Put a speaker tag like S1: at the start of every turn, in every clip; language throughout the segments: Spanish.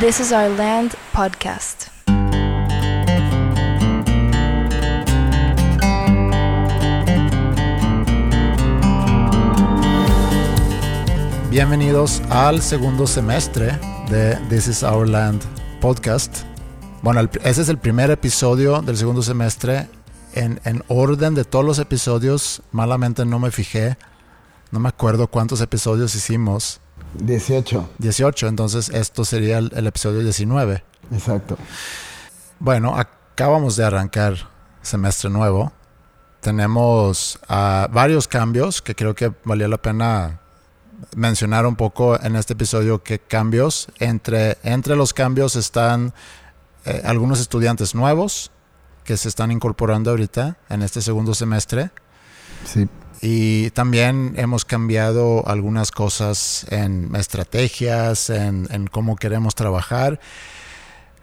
S1: This is Our Land podcast.
S2: Bienvenidos al segundo semestre de This is Our Land podcast. Bueno, ese es el primer episodio del segundo semestre. En, en orden de todos los episodios, malamente no me fijé. No me acuerdo cuántos episodios hicimos.
S3: 18,
S2: 18, entonces esto sería el, el episodio 19.
S3: exacto.
S2: Bueno, acabamos de arrancar semestre nuevo. Tenemos ah, varios cambios que creo que valía la pena mencionar un poco en este episodio qué cambios. Entre, entre los cambios están eh, algunos estudiantes nuevos que se están incorporando ahorita en este segundo semestre.
S3: Sí,
S2: Y también hemos cambiado algunas cosas en estrategias, en, en cómo queremos trabajar.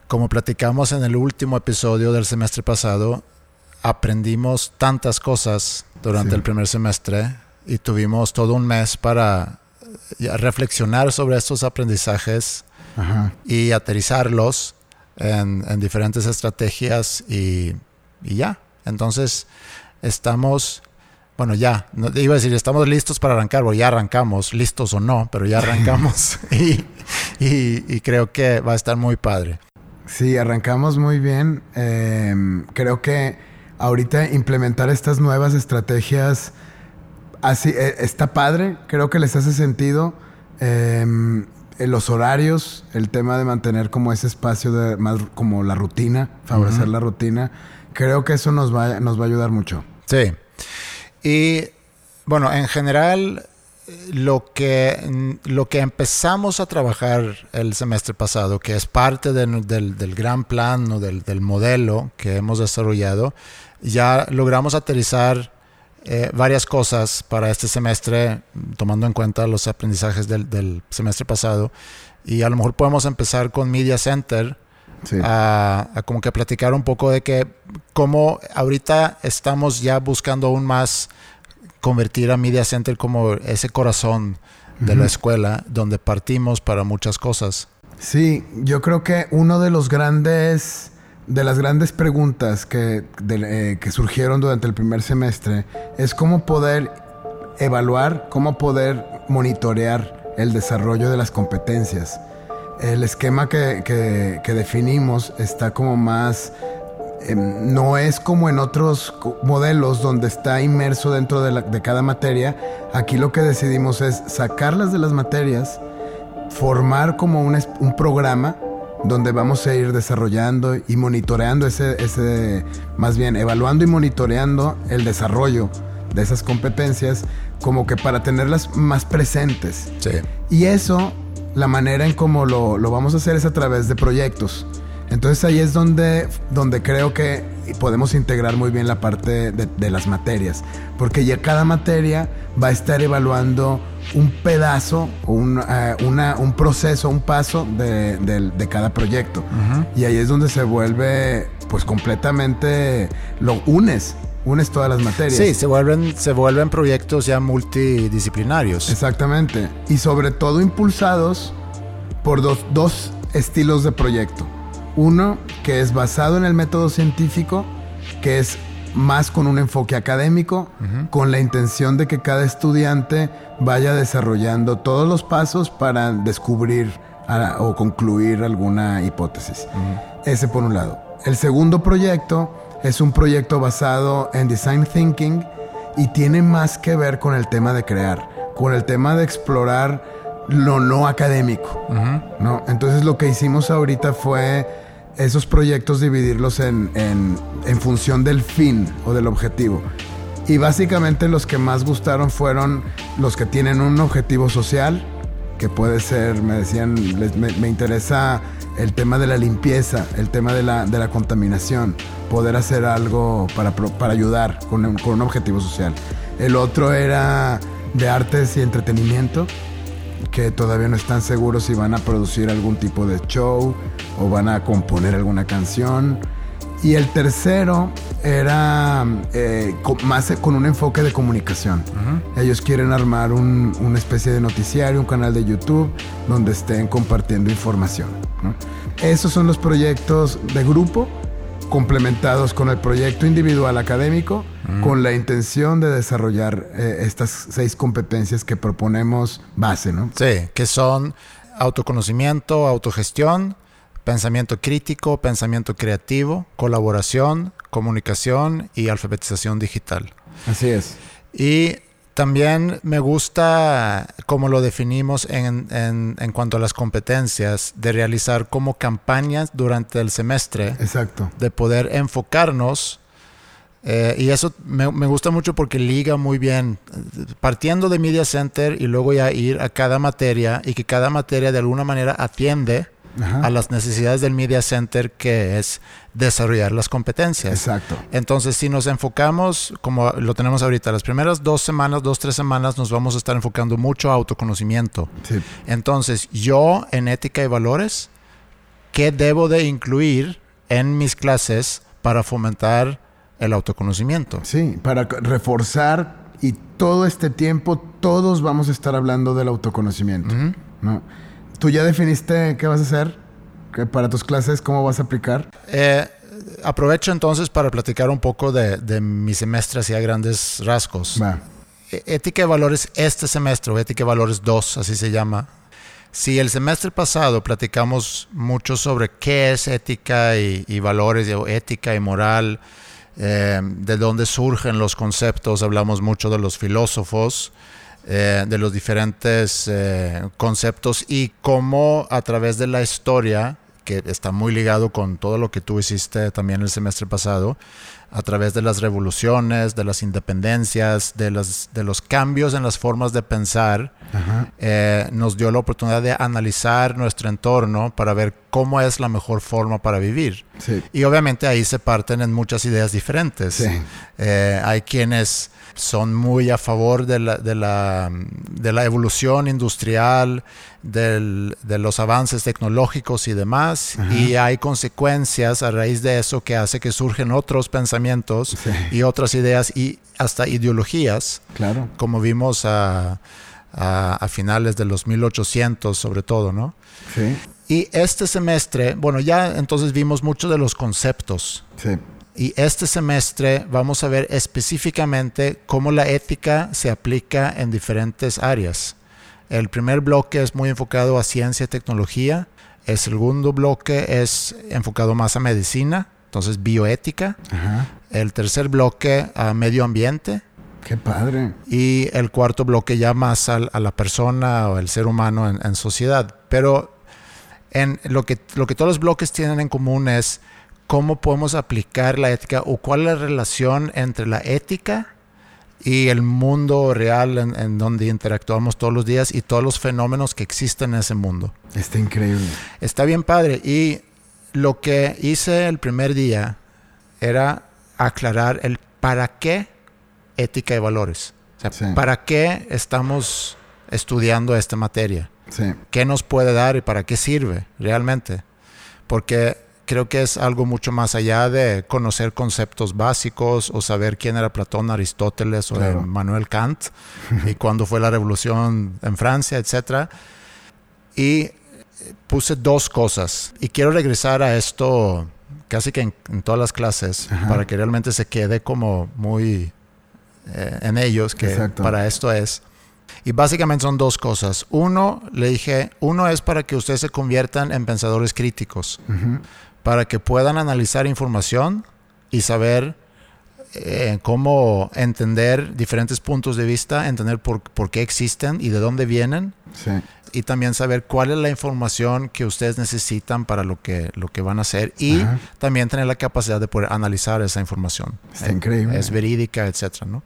S2: Como platicamos en el último episodio del semestre pasado, aprendimos tantas cosas durante
S3: Sí.
S2: el primer semestre y tuvimos todo un mes para reflexionar sobre estos aprendizajes
S3: ajá.
S2: y aterrizarlos en, en diferentes estrategias y, y ya. Entonces, estamos, bueno, ya, no, iba a decir, estamos listos para arrancar, o ya arrancamos, listos o no, pero ya arrancamos y, y- y creo que va a estar muy padre.
S3: Sí, arrancamos muy bien. Eh, creo que ahorita implementar estas nuevas estrategias así eh, está padre. Creo que les hace sentido. Eh, en los horarios, el tema de mantener como ese espacio de más como la rutina, favorecer la rutina. Creo que eso nos va, nos va a ayudar mucho.
S2: Sí. Y bueno, en general, lo que, lo que empezamos a trabajar el semestre pasado, que es parte del, del gran plan o del, del modelo que hemos desarrollado, ya logramos aterrizar eh, varias cosas para este semestre, tomando en cuenta los aprendizajes del, del semestre pasado. Y a lo mejor podemos empezar con Media Center,
S3: Sí.
S2: a, a como que platicar un poco de que cómo ahorita estamos ya buscando aún más convertir a Media Center como ese corazón de la escuela donde partimos para muchas cosas.
S3: Sí, yo creo que uno de los grandes, de las grandes preguntas que, de- eh, que surgieron durante el primer semestre es cómo poder evaluar, cómo poder monitorear el desarrollo de las competencias. El esquema que, que- que definimos está como más em, no es como en otros modelos donde está inmerso dentro de, la- de cada materia. Aquí lo que decidimos es sacarlas de las materias, formar como un, un programa donde vamos a ir desarrollando y monitoreando ese, ese, más bien evaluando y monitoreando el desarrollo de esas competencias como que para tenerlas más presentes.
S2: Sí.
S3: Y eso, la manera en cómo lo, lo vamos a hacer es a través de proyectos. Entonces ahí es donde, donde creo que podemos integrar muy bien la parte de, de las materias. Porque ya cada materia va a estar evaluando un pedazo, un, eh, una- un proceso, un paso de, del- de cada proyecto. Y ahí es donde se vuelve, pues completamente, lo unes, unes todas las materias.
S2: Sí, se vuelven, se vuelven proyectos ya multidisciplinarios.
S3: Exactamente. Y sobre todo impulsados por dos, dos estilos de proyecto. Uno que es basado en el método científico, que es más con un enfoque académico, con la intención de que cada estudiante vaya desarrollando todos los pasos para descubrir o concluir alguna hipótesis. Ese por un lado. El segundo proyecto es un proyecto basado en design thinking y tiene más que ver con el tema de crear, con el tema de explorar lo no académico. ¿no? Entonces lo que hicimos ahorita fue esos proyectos dividirlos en, en- en función del fin o del objetivo. Y básicamente los que más gustaron fueron los que tienen un objetivo social, que puede ser, me decían, me, interesa el tema de la limpieza, el tema de la, de la contaminación, poder hacer algo para, para ayudar con un, con un objetivo social. El otro era de artes y entretenimiento, que todavía no están seguros si van a producir algún tipo de show o van a componer alguna canción. Y el tercero era eh, más con un enfoque de comunicación. Ellos quieren armar un- una especie de noticiario, un canal de YouTube donde estén compartiendo información. ¿no? Esos son los proyectos de grupo complementados con el proyecto individual académico con la intención de desarrollar eh, estas seis competencias que proponemos base, ¿no?
S2: Sí, que son autoconocimiento, autogestión, pensamiento crítico, pensamiento creativo, colaboración, comunicación y alfabetización digital.
S3: Así es.
S2: Y también me gusta, como lo definimos en, en- en cuanto a las competencias, de realizar como campañas durante el semestre,
S3: Exacto.
S2: de poder enfocarnos. eh, y eso me, me gusta mucho porque liga muy bien, partiendo de Media Center y luego ya ir a cada materia y que cada materia de alguna manera atiende
S3: Ajá.
S2: a las necesidades del Media Center, que es desarrollar las competencias.
S3: Exacto.
S2: Entonces, si nos enfocamos, como lo tenemos ahorita, las primeras dos semanas, dos, tres semanas, nos vamos a estar enfocando mucho a autoconocimiento.
S3: Sí.
S2: Entonces, yo en ética y valores, ¿qué debo de incluir en mis clases para fomentar el autoconocimiento?
S3: Sí, para reforzar y todo este tiempo todos vamos a estar hablando del autoconocimiento. ¿no? ¿Tú ya definiste qué vas a hacer? ¿Qué para tus clases? ¿Cómo vas a aplicar?
S2: Eh, aprovecho entonces para platicar un poco de, de mi semestre así a grandes rasgos. E- Ética y valores este semestre, o ética y valores 2, así se llama. Si el semestre pasado platicamos mucho sobre qué es ética y, y valores, o ética y moral, eh, de dónde surgen los conceptos, hablamos mucho de los filósofos, eh, de los diferentes eh, conceptos y cómo a través de la historia, que está muy ligado con todo lo que tú hiciste también el semestre pasado, a través de las revoluciones, de las independencias, de, las, de los cambios en las formas de pensar,
S3: Ajá.
S2: eh, nos dio la oportunidad de analizar nuestro entorno para ver cómo es la mejor forma para vivir.
S3: Sí.
S2: Y obviamente ahí se parten en muchas ideas diferentes.
S3: Sí.
S2: Eh, hay quienes son muy a favor de la, de la, de la evolución industrial, del- de los avances tecnológicos y demás, y hay consecuencias a raíz de eso que hace que surgen otros pensamientos
S3: Sí.
S2: y otras ideas y hasta ideologías,
S3: Claro.
S2: como vimos a, a- a finales de los 1800 sobre todo, ¿no?
S3: Sí.
S2: Y este semestre, bueno, ya entonces vimos mucho de los conceptos.
S3: Sí.
S2: Y este semestre vamos a ver específicamente cómo la ética se aplica en diferentes áreas. El primer bloque es muy enfocado a ciencia y tecnología. El segundo bloque es enfocado más a medicina, entonces bioética.
S3: Ajá.
S2: El tercer bloque a medio ambiente.
S3: Qué padre.
S2: Y el cuarto bloque ya más al- a, la persona o el ser humano en, en sociedad. Pero en lo, que, lo que todos los bloques tienen en común es cómo podemos aplicar la ética o cuál es la relación entre la ética y el mundo real en, en donde interactuamos todos los días y todos los fenómenos que existen en ese mundo.
S3: Está increíble.
S2: Está bien padre. Y lo que hice el primer día era aclarar el para qué ética y valores. O sea,
S3: Sí.
S2: ¿para qué estamos estudiando esta materia?
S3: Sí.
S2: ¿Qué nos puede dar y para qué sirve realmente? Porque creo que es algo mucho más allá de conocer conceptos básicos o saber quién era Platón, Aristóteles o
S3: Claro.
S2: Manuel Kant y cuándo fue la revolución en Francia, etcétera. Y puse dos cosas y quiero regresar a esto casi que en, en todas las clases
S3: Ajá.
S2: para que realmente se quede como muy eh, en ellos que
S3: Exacto.
S2: para esto es. Y básicamente son dos cosas. Uno, le dije, uno es para que ustedes se conviertan en pensadores críticos,
S3: Ujú.
S2: para que puedan analizar información y saber eh, cómo entender diferentes puntos de vista, entender por, por qué existen y de dónde vienen,
S3: Sí.
S2: y también saber cuál es la información que ustedes necesitan para lo que, lo que van a hacer y
S3: Ajá.
S2: también tener la capacidad de poder analizar esa información.
S3: Está
S2: Eh,
S3: increíble.
S2: Es verídica, etcétera, ¿no?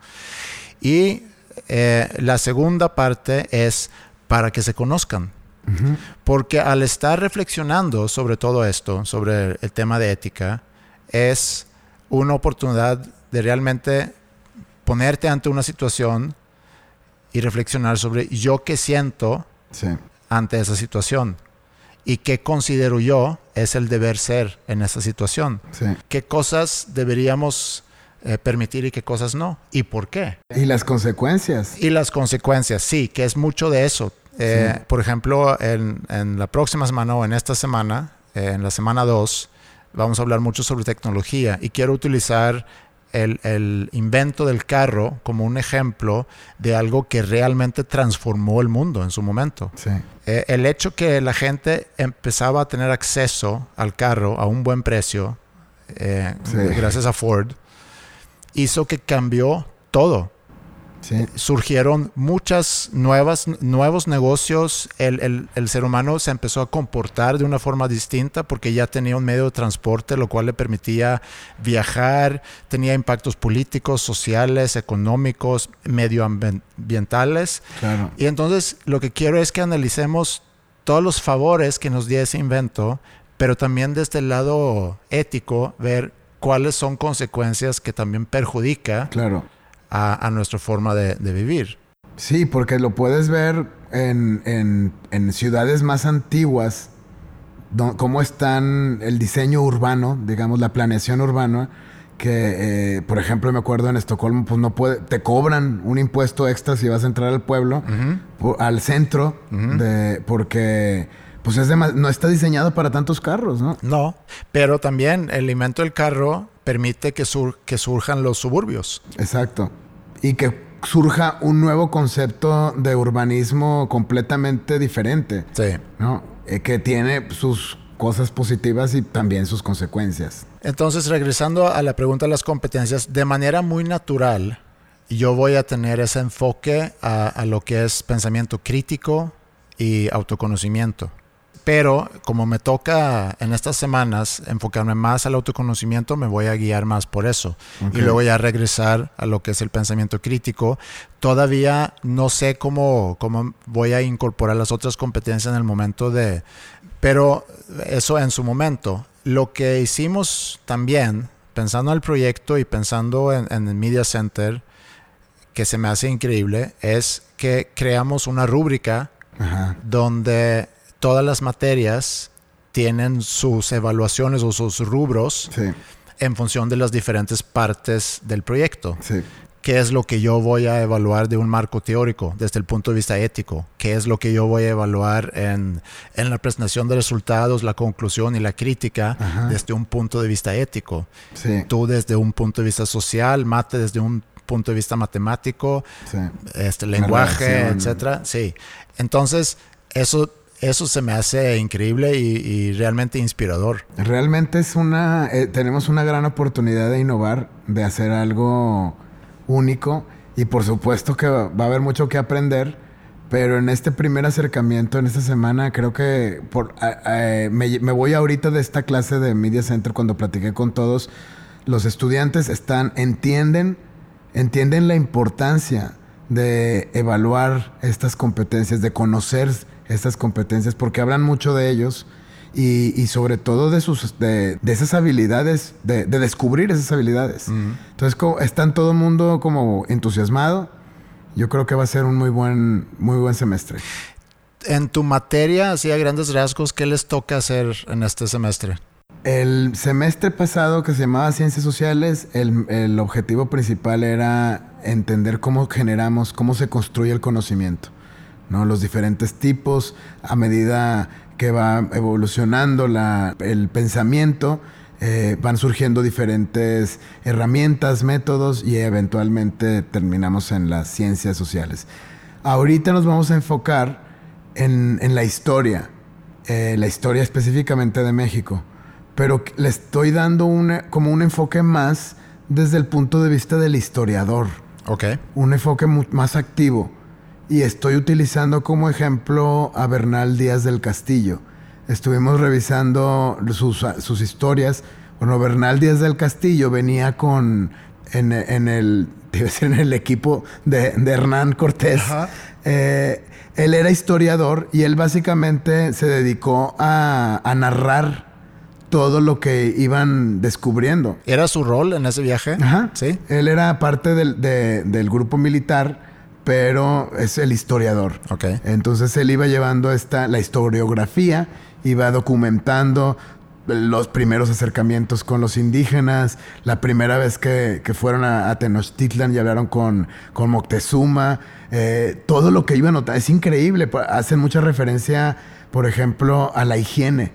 S2: Y eh, la segunda parte es para que se conozcan.
S3: Ujú.
S2: Porque al estar reflexionando sobre todo esto, sobre el tema de ética, es una oportunidad de realmente ponerte ante una situación y reflexionar sobre yo qué siento
S3: Sí.
S2: ante esa situación. y qué considero yo es el deber ser en esta situación.
S3: Sí.
S2: ¿Qué cosas deberíamos eh, permitir y qué cosas no? ¿Y por qué?
S3: Y las consecuencias.
S2: Y las consecuencias, sí, que es mucho de eso. Eh,
S3: Sí.
S2: Por ejemplo, en, en la próxima semana o en esta semana, eh, en la semana 2, vamos a hablar mucho sobre tecnología y quiero utilizar el, el invento del carro como un ejemplo de algo que realmente transformó el mundo en su momento.
S3: Sí.
S2: Eh, el hecho que la gente empezaba a tener acceso al carro a un buen precio, eh,
S3: Sí.
S2: gracias a Ford, hizo que cambió todo.
S3: Sí.
S2: Surgieron muchas nuevas, nuevos negocios. El, el- el ser humano se empezó a comportar de una forma distinta porque ya tenía un medio de transporte, lo cual le permitía viajar, tenía impactos políticos, sociales, económicos, medioambientales.
S3: Claro.
S2: Y entonces lo que quiero es que analicemos todos los favores que nos dio ese invento, pero también desde el lado ético, ver cuáles son consecuencias que también perjudica
S3: Claro.
S2: A, a nuestra forma de, de vivir.
S3: Sí, porque lo puedes ver en, en- en ciudades más antiguas, cómo están el diseño urbano, digamos, la planeación urbana, que, eh, por ejemplo, me acuerdo en Estocolmo, pues no puede, te cobran un impuesto extra si vas a entrar al pueblo, al centro, de, porque pues es dema- no está diseñado para tantos carros, ¿no?
S2: No, pero también el invento del carro permite que, sur- que surjan los suburbios.
S3: Exacto. Y que surja un nuevo concepto de urbanismo completamente diferente.
S2: Sí.
S3: ¿no? Eh, que tiene sus cosas positivas y también sus consecuencias.
S2: Entonces, regresando a la pregunta de las competencias, de manera muy natural, yo voy a tener ese enfoque a, a lo que es pensamiento crítico y autoconocimiento. Pero como me toca en estas semanas enfocarme más al autoconocimiento, me voy a guiar más por eso.
S3: Ok.
S2: Y luego ya regresar a lo que es el pensamiento crítico. Todavía no sé cómo, cómo voy a incorporar las otras competencias en el momento de... Pero eso en su momento. Lo que hicimos también, pensando en el proyecto y pensando en, en el Media Center, que se me hace increíble, es que creamos una rúbrica
S3: Ajá.
S2: donde todas las materias tienen sus evaluaciones o sus rubros
S3: Sí,
S2: en función de las diferentes partes del proyecto.
S3: sí,
S2: ¿Qué es lo que yo voy a evaluar de un marco teórico desde el punto de vista ético? ¿Qué es lo que yo voy a evaluar en, en la presentación de resultados, la conclusión y la crítica
S3: Ajá.
S2: desde un punto de vista ético?
S3: sí,
S2: Tú desde un punto de vista social, Mate desde un punto de vista matemático, este lenguaje, etcétera. Sí. Entonces, eso, eso se me hace increíble y, realmente inspirador.
S3: Realmente es una... eh, tenemos una gran oportunidad de innovar, de hacer algo único y por supuesto que va a haber mucho que aprender, pero en este primer acercamiento, en esta semana, creo que por, me, me voy ahorita de esta clase de Media Center cuando platiqué con todos, los estudiantes están, entienden, entienden la importancia de evaluar estas competencias, de conocer estas competencias, porque hablan mucho de ellos y, y sobre todo de, sus, de, de esas habilidades, de, de descubrir esas habilidades. Entonces como, están todo el mundo como entusiasmado. Yo creo que va a ser un muy buen, muy buen semestre.
S2: En tu materia, así a grandes rasgos, ¿qué les toca hacer en este semestre?
S3: El semestre pasado que se llamaba Ciencias Sociales, el, el objetivo principal era entender cómo generamos, cómo se construye el conocimiento, ¿no? Los diferentes tipos, a medida que va evolucionando la- el pensamiento, eh, van surgiendo diferentes herramientas, métodos y eventualmente terminamos en las ciencias sociales. Ahorita nos vamos a enfocar en, en la historia, eh, la historia específicamente de México, pero le estoy dando una, como un enfoque más desde el punto de vista del historiador,
S2: Ok.
S3: un enfoque más activo. Y estoy utilizando como ejemplo a Bernal Díaz del Castillo. Estuvimos revisando sus, sus historias. Bueno, Bernal Díaz del Castillo venía con en, en el, en el equipo de, de Hernán Cortés. Eh, él era historiador y él básicamente se dedicó a, a narrar todo lo que iban descubriendo.
S2: ¿Era su rol en ese viaje?
S3: Ajá.
S2: Sí.
S3: Él era parte del, de- del grupo militar, pero es el historiador. Entonces él iba llevando esta, la historiografía, iba documentando los primeros acercamientos con los indígenas, la primera vez que, que fueron a, a, Tenochtitlan y hablaron con, con Moctezuma, eh, todo lo que iba a notar, es increíble, hacen mucha referencia, por ejemplo, a la higiene.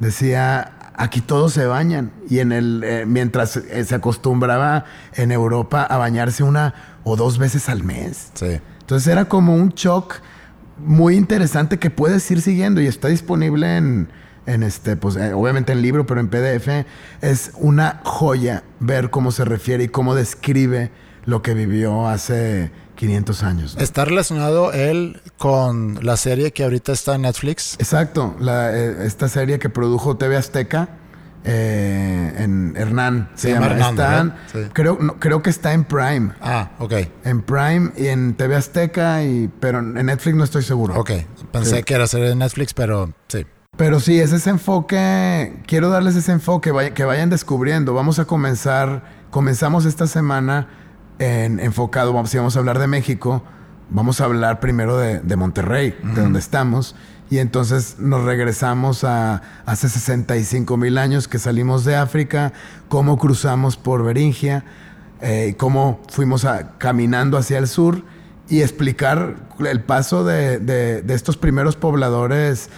S3: Decía, aquí todos se bañan y en el, eh, mientras eh, se acostumbraba en Europa a bañarse una o dos veces al mes.
S2: Sí.
S3: Entonces era como un shock muy interesante que puedes ir siguiendo y está disponible en en este, pues eh, obviamente en libro, pero en PDF, es una joya ver cómo se refiere y cómo describe lo que vivió hace 500 años.
S2: ¿Está relacionado él con la serie que ahorita está en Netflix?
S3: Exacto, la, eh, esta serie que produjo TV Azteca. Eh, en Hernán
S2: se, llama, Hernán,
S3: Está, sí. creo, no, creo que está en Prime.
S2: Ah, ok.
S3: En Prime y en TV Azteca, y, pero en Netflix no estoy seguro.
S2: Ok, pensé
S3: Sí.
S2: que era serie de Netflix, pero sí.
S3: Pero sí, es ese enfoque, quiero darles ese enfoque, que vayan descubriendo. Vamos a comenzar, comenzamos esta semana en, enfocado, vamos, si vamos a hablar de México, vamos a hablar primero de, de Monterrey, de donde estamos, y entonces nos regresamos a hace 65 mil años que salimos de África, cómo cruzamos por Beringia, eh, cómo fuimos a- caminando hacia el sur y explicar el paso de, de- de estos primeros pobladores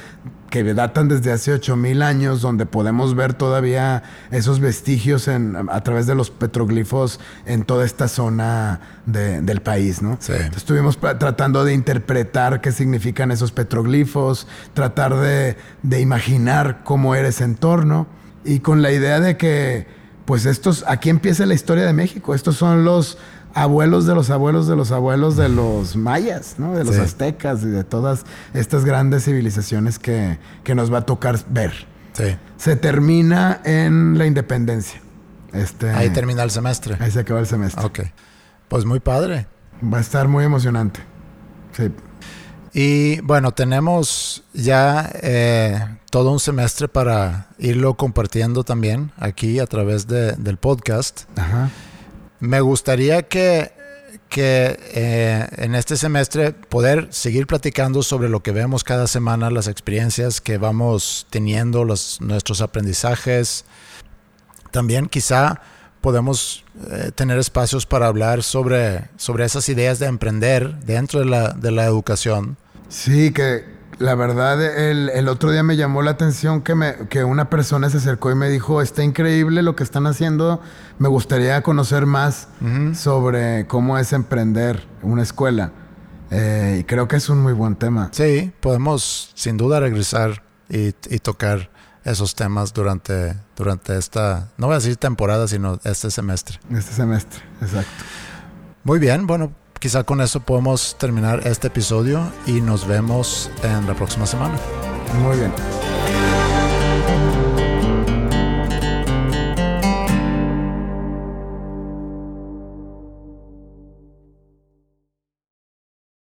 S3: que datan desde hace 8000 años, donde podemos ver todavía esos vestigios en- a través de los petroglifos en toda esta zona de- del país, ¿no?
S2: Sí.
S3: Entonces, Estuvimos tratando de interpretar qué significan esos petroglifos, tratar de, de imaginar cómo era ese entorno y con la idea de que, pues estos, aquí empieza la historia de México. Estos son los abuelos de los abuelos de los abuelos de los mayas, ¿no? De los
S2: Sí.
S3: aztecas y de todas estas grandes civilizaciones que, que nos va a tocar ver.
S2: Sí.
S3: Se termina en la independencia. Este,
S2: Ahí termina el semestre.
S3: Ahí se acaba el semestre.
S2: Ok. Pues muy padre.
S3: Va a estar muy emocionante. Sí.
S2: Y bueno, tenemos ya eh, todo un semestre para irlo compartiendo también aquí a través de- del podcast.
S3: Ajá.
S2: Me gustaría que, que eh, en este semestre poder seguir platicando sobre lo que vemos cada semana, las experiencias que vamos teniendo, los, nuestros aprendizajes. También quizá podemos eh, tener espacios para hablar sobre, sobre esas ideas de emprender dentro de la, de la educación.
S3: Sí, que la verdad el, el otro día me llamó la atención que, me, que una persona se acercó y me dijo, está increíble lo que están haciendo, me gustaría conocer más sobre cómo es emprender una escuela. Eh, y creo que es un muy buen tema.
S2: Sí, podemos sin duda regresar y, y tocar esos temas durante, durante esta, no voy a decir temporada, sino este semestre.
S3: Este semestre, exacto.
S2: Muy bien, bueno, quizá con eso podemos terminar este episodio y nos vemos en la próxima semana.
S3: Muy bien.